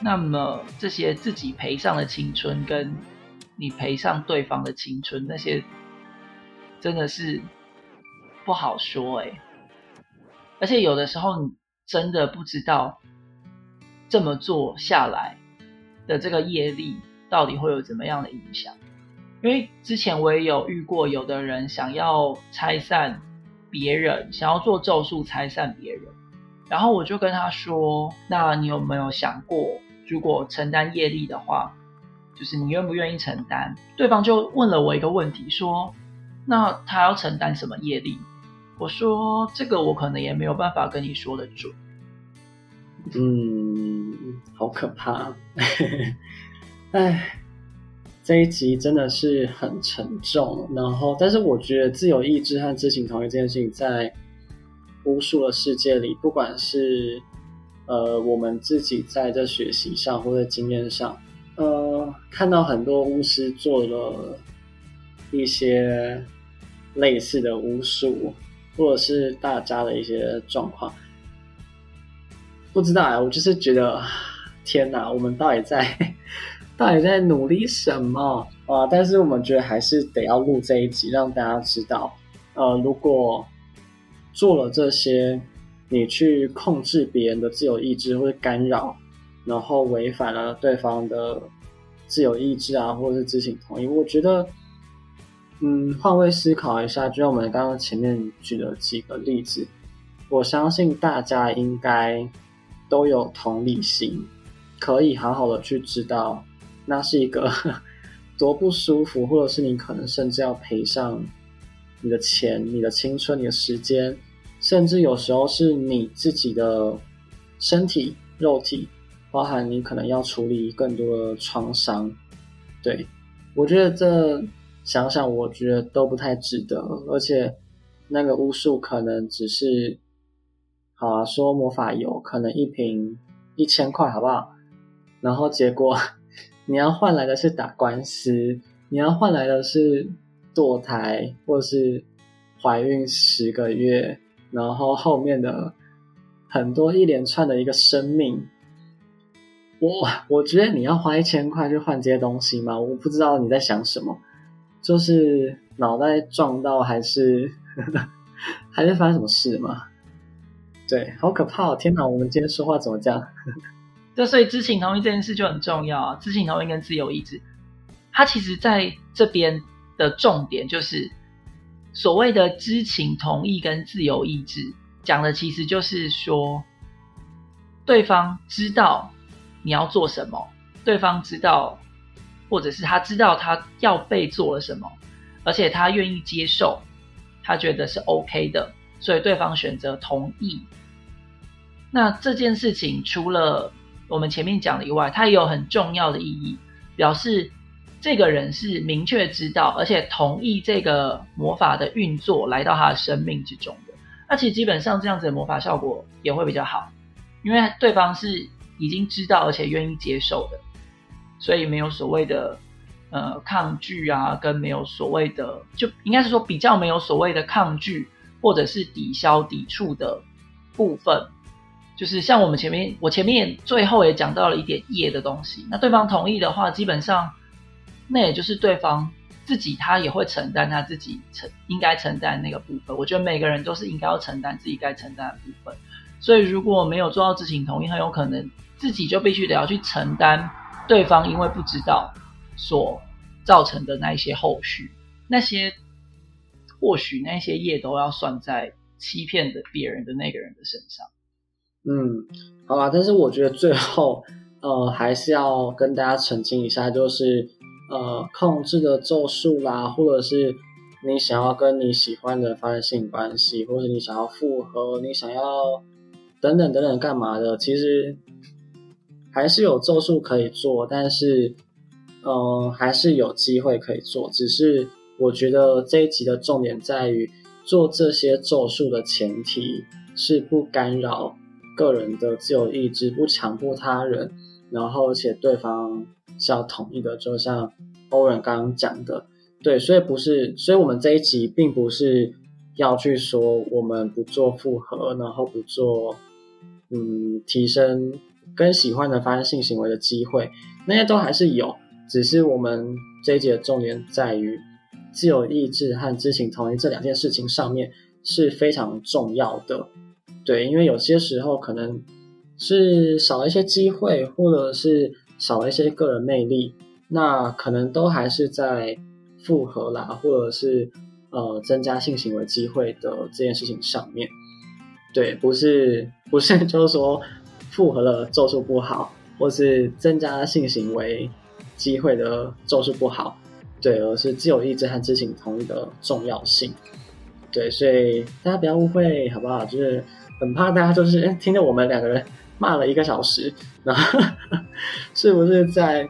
那么这些自己赔上的青春，跟你赔上对方的青春，那些真的是不好说哎。而且有的时候你真的不知道这么做下来的这个业力到底会有怎么样的影响。因为之前我也有遇过，有的人想要拆散别人，想要做咒术拆散别人，然后我就跟他说：“那你有没有想过？”如果承担业力的话，就是你愿不愿意承担？对方就问了我一个问题，说：“那他要承担什么业力？”我说这个我可能也没有办法跟你说的准。嗯，好可怕。哎，这一集真的是很沉重。然后，但是我觉得自由意志和知情同意这件事情，在巫术的世界里，不管是呃我们自己在这学习上或者经验上，呃，看到很多巫师做了一些类似的巫术，或者是大家的一些状况。不知道啊，我就是觉得，天哪，我们到底在到底在努力什么啊？但是我们觉得还是得要录这一集，让大家知道，呃，如果做了这些，你去控制别人的自由意志或者干扰，然后违反了对方的自由意志啊，或者是知情同意，我觉得，嗯，换位思考一下，就像我们刚刚前面举的几个例子，我相信大家应该。都有同理心，可以好好的去知道，那是一个 多不舒服，或者是你可能甚至要赔上你的钱、你的青春、你的时间，甚至有时候是你自己的身体、肉体，包含你可能要处理更多的创伤。对我觉得这想想，我觉得都不太值得，而且那个巫术可能只是。好啊，说魔法油可能一瓶一千块，好不好？然后结果 你要换来的是打官司，你要换来的是堕胎，或是怀孕十个月，然后后面的很多一连串的一个生命。我我觉得你要花一千块去换这些东西吗？我不知道你在想什么，就是脑袋撞到还是 还是发生什么事吗？对，好可怕！天哪，我们今天说话怎么这样？就所以知情同意这件事就很重要啊。知情同意跟自由意志，它其实在这边的重点就是所谓的知情同意跟自由意志，讲的其实就是说，对方知道你要做什么，对方知道，或者是他知道他要被做了什么，而且他愿意接受，他觉得是 OK 的，所以对方选择同意。那这件事情除了我们前面讲的以外，它也有很重要的意义，表示这个人是明确知道，而且同意这个魔法的运作来到他的生命之中的。那其实基本上这样子的魔法效果也会比较好，因为对方是已经知道而且愿意接受的，所以没有所谓的呃抗拒啊，跟没有所谓的就应该是说比较没有所谓的抗拒或者是抵消抵触的部分。就是像我们前面，我前面最后也讲到了一点业的东西。那对方同意的话，基本上那也就是对方自己他也会承担他自己承应该承担那个部分。我觉得每个人都是应该要承担自己该承担的部分。所以如果没有做到知情同意，很有可能自己就必须得要去承担对方因为不知道所造成的那一些后续，那些或许那些业都要算在欺骗的别人的那个人的身上。嗯，好吧，但是我觉得最后，呃，还是要跟大家澄清一下，就是呃，控制的咒术啦，或者是你想要跟你喜欢的发生性关系，或者你想要复合，你想要等等等等干嘛的，其实还是有咒术可以做，但是，嗯，还是有机会可以做，只是我觉得这一集的重点在于做这些咒术的前提是不干扰。个人的自由意志，不强迫他人，然后且对方是要同意的，就像欧仁刚刚讲的，对，所以不是，所以我们这一集并不是要去说我们不做复合，然后不做嗯提升跟喜欢的发生性行为的机会，那些都还是有，只是我们这一集的重点在于自由意志和知情同意这两件事情上面是非常重要的。对，因为有些时候可能是少了一些机会，或者是少了一些个人魅力，那可能都还是在复合啦，或者是呃增加性行为机会的这件事情上面。对，不是不是 就是说复合了咒术不好，或是增加性行为机会的咒术不好，对，而是自由意志和知情同意的重要性。对，所以大家不要误会，好不好？就是很怕大家就是哎听着我们两个人骂了一个小时，然后是不是在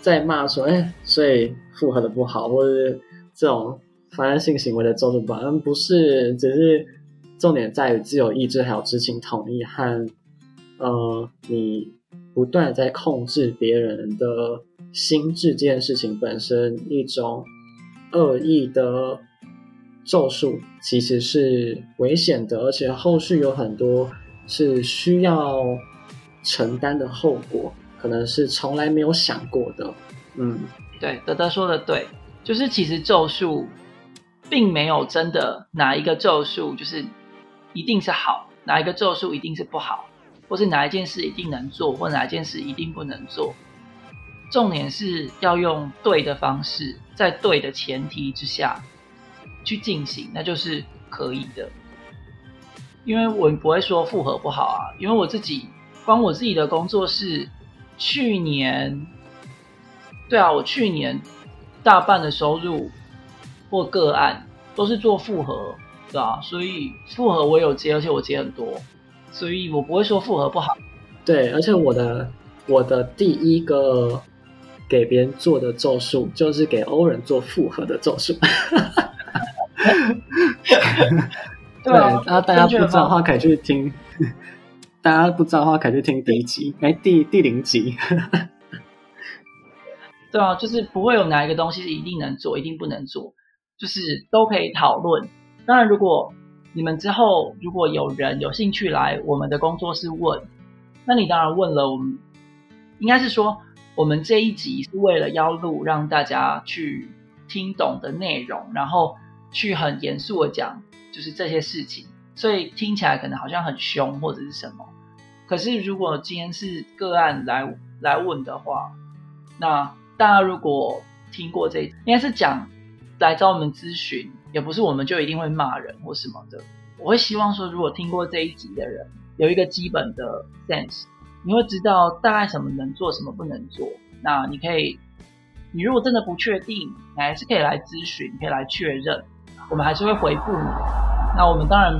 在骂说哎，所以复合的不好，或者是这种发生性行为的咒术不好？嗯，不是，只是重点在于自由意志还有知情同意和呃你不断在控制别人的心智这件事情本身一种恶意的。咒术其实是危险的，而且后续有很多是需要承担的后果，可能是从来没有想过的。嗯，对，德德说的对，就是其实咒术并没有真的哪一个咒术就是一定是好，哪一个咒术一定是不好，或是哪一件事一定能做，或哪一件事一定不能做。重点是要用对的方式，在对的前提之下。去进行，那就是可以的，因为我不会说复合不好啊，因为我自己光我自己的工作是，去年，对啊，我去年大半的收入或个案都是做复合，对啊，所以复合我有接，而且我接很多，所以我不会说复合不好。对，而且我的我的第一个给别人做的咒术，就是给欧人做复合的咒术。对，然后 大家不知道的话，可以去听。大家不知道的话，可以去听第一集，哎，第第零集。对啊，就是不会有哪一个东西是一定能做，一定不能做，就是都可以讨论。当然，如果你们之后如果有人有兴趣来我们的工作室问，那你当然问了。我们应该是说，我们这一集是为了要录让大家去听懂的内容，然后。去很严肃的讲，就是这些事情，所以听起来可能好像很凶或者是什么。可是如果今天是个案来来问的话，那大家如果听过这，应该是讲来找我们咨询，也不是我们就一定会骂人或什么的。我会希望说，如果听过这一集的人有一个基本的 sense，你会知道大概什么能做，什么不能做。那你可以，你如果真的不确定，你还是可以来咨询，可以来确认。我们还是会回复你。那我们当然，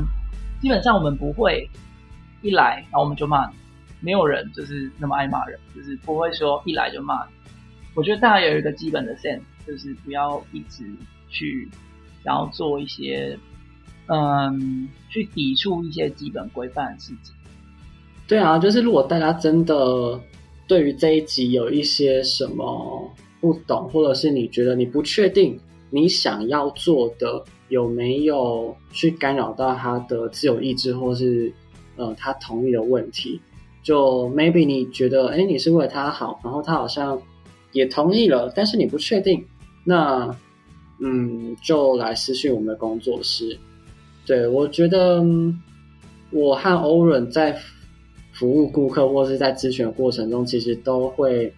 基本上我们不会一来然后我们就骂你。没有人就是那么爱骂人，就是不会说一来就骂你。我觉得大家有一个基本的 sense，就是不要一直去想要做一些嗯，去抵触一些基本规范的事情。对啊，就是如果大家真的对于这一集有一些什么不懂，或者是你觉得你不确定。你想要做的有没有去干扰到他的自由意志，或是呃他同意的问题？就 maybe 你觉得，哎，你是为了他好，然后他好像也同意了，但是你不确定，那嗯，就来私讯我们的工作室。对我觉得，我和欧润在服务顾客或是在咨询的过程中，其实都会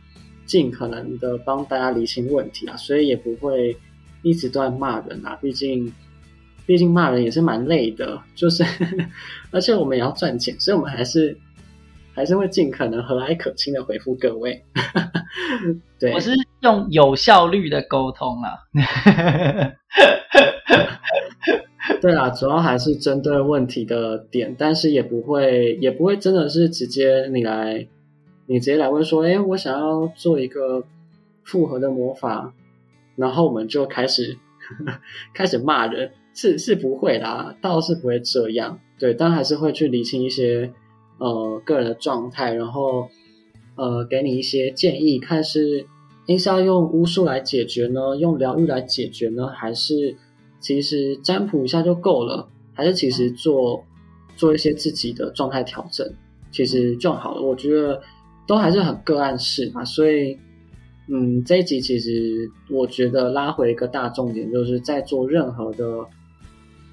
尽可能的帮大家理清问题啊，所以也不会。一直都在骂人啊，毕竟，毕竟骂人也是蛮累的，就是，而且我们也要赚钱，所以我们还是还是会尽可能和蔼可亲的回复各位。对，我是用有效率的沟通啊。对啦，主要还是针对问题的点，但是也不会也不会真的是直接你来，你直接来问说，哎，我想要做一个复合的魔法。然后我们就开始 开始骂人，是是不会啦，倒是不会这样。对，但还是会去理清一些呃个人的状态，然后呃给你一些建议，看是应是要用巫术来解决呢，用疗愈来解决呢，还是其实占卜一下就够了，还是其实做做一些自己的状态调整，其实就好了。我觉得都还是很个案式嘛，所以。嗯，这一集其实我觉得拉回一个大重点，就是在做任何的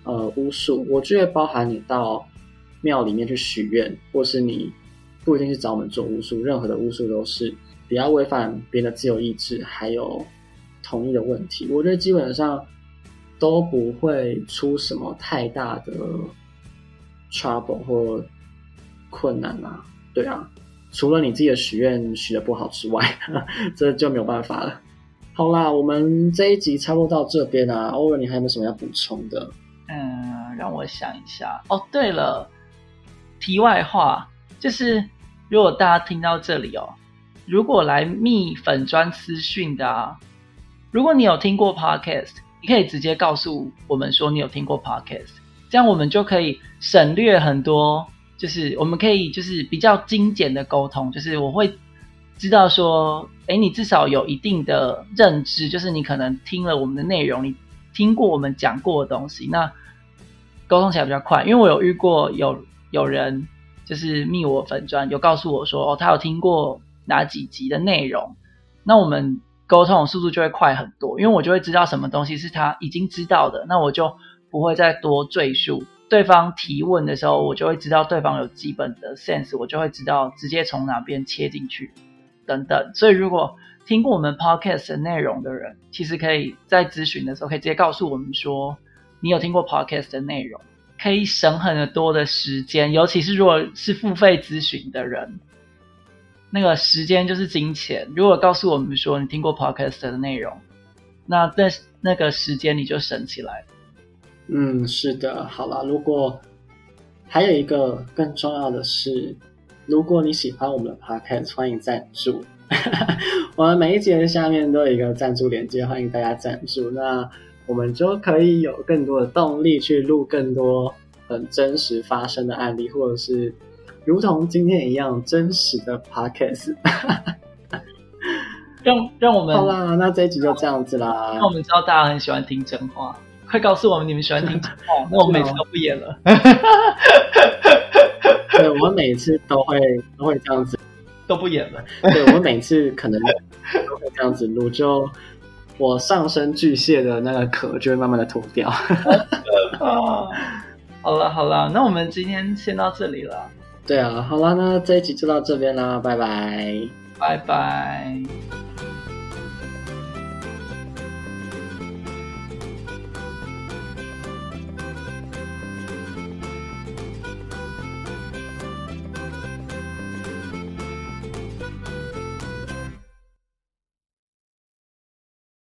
呃巫术，我觉得包含你到庙里面去许愿，或是你不一定是找我们做巫术，任何的巫术都是不要违反别人的自由意志，还有同意的问题。我觉得基本上都不会出什么太大的 trouble 或困难啊，对啊。除了你自己的许愿许的不好之外，这就没有办法了。好啦，我们这一集差不多到这边啊。欧文，你还有没有什么要补充的？嗯，让我想一下。哦，对了，题外话就是，如果大家听到这里哦，如果来密粉专私讯的啊，如果你有听过 podcast，你可以直接告诉我们说你有听过 podcast，这样我们就可以省略很多，就是我们可以就是比较精简的沟通，就是我会知道说，哎，你至少有一定的认知，就是你可能听了我们的内容，你。听过我们讲过的东西，那沟通起来比较快。因为我有遇过有有人就是密我粉砖，有告诉我说哦，他有听过哪几集的内容，那我们沟通的速度就会快很多。因为我就会知道什么东西是他已经知道的，那我就不会再多赘述。对方提问的时候，我就会知道对方有基本的 sense，我就会知道直接从哪边切进去等等。所以如果听过我们 podcast 的内容的人，其实可以在咨询的时候，可以直接告诉我们说，你有听过 podcast 的内容，可以省很多的时间。尤其是如果是付费咨询的人，那个时间就是金钱。如果告诉我们说你听过 podcast 的内容，那那那个时间你就省起来。嗯，是的。好了，如果还有一个更重要的是，如果你喜欢我们的 podcast，欢迎赞助。我们每一节下面都有一个赞助链接，欢迎大家赞助。那我们就可以有更多的动力去录更多很真实发生的案例，或者是如同今天一样真实的 podcast。让让我们好啦，那这一集就这样子啦。那我们知道大家很喜欢听真话，快告诉我们你们喜欢听什 么，那我们每次都不演了。对，我们每次都会都会这样子。都不演了。对我每次可能都会这样子录，就我上身巨蟹的那个壳就会慢慢的脱掉。好 了好了，那我们今天先到这里了。对啊，好了，那这一集就到这边啦，拜拜，拜拜。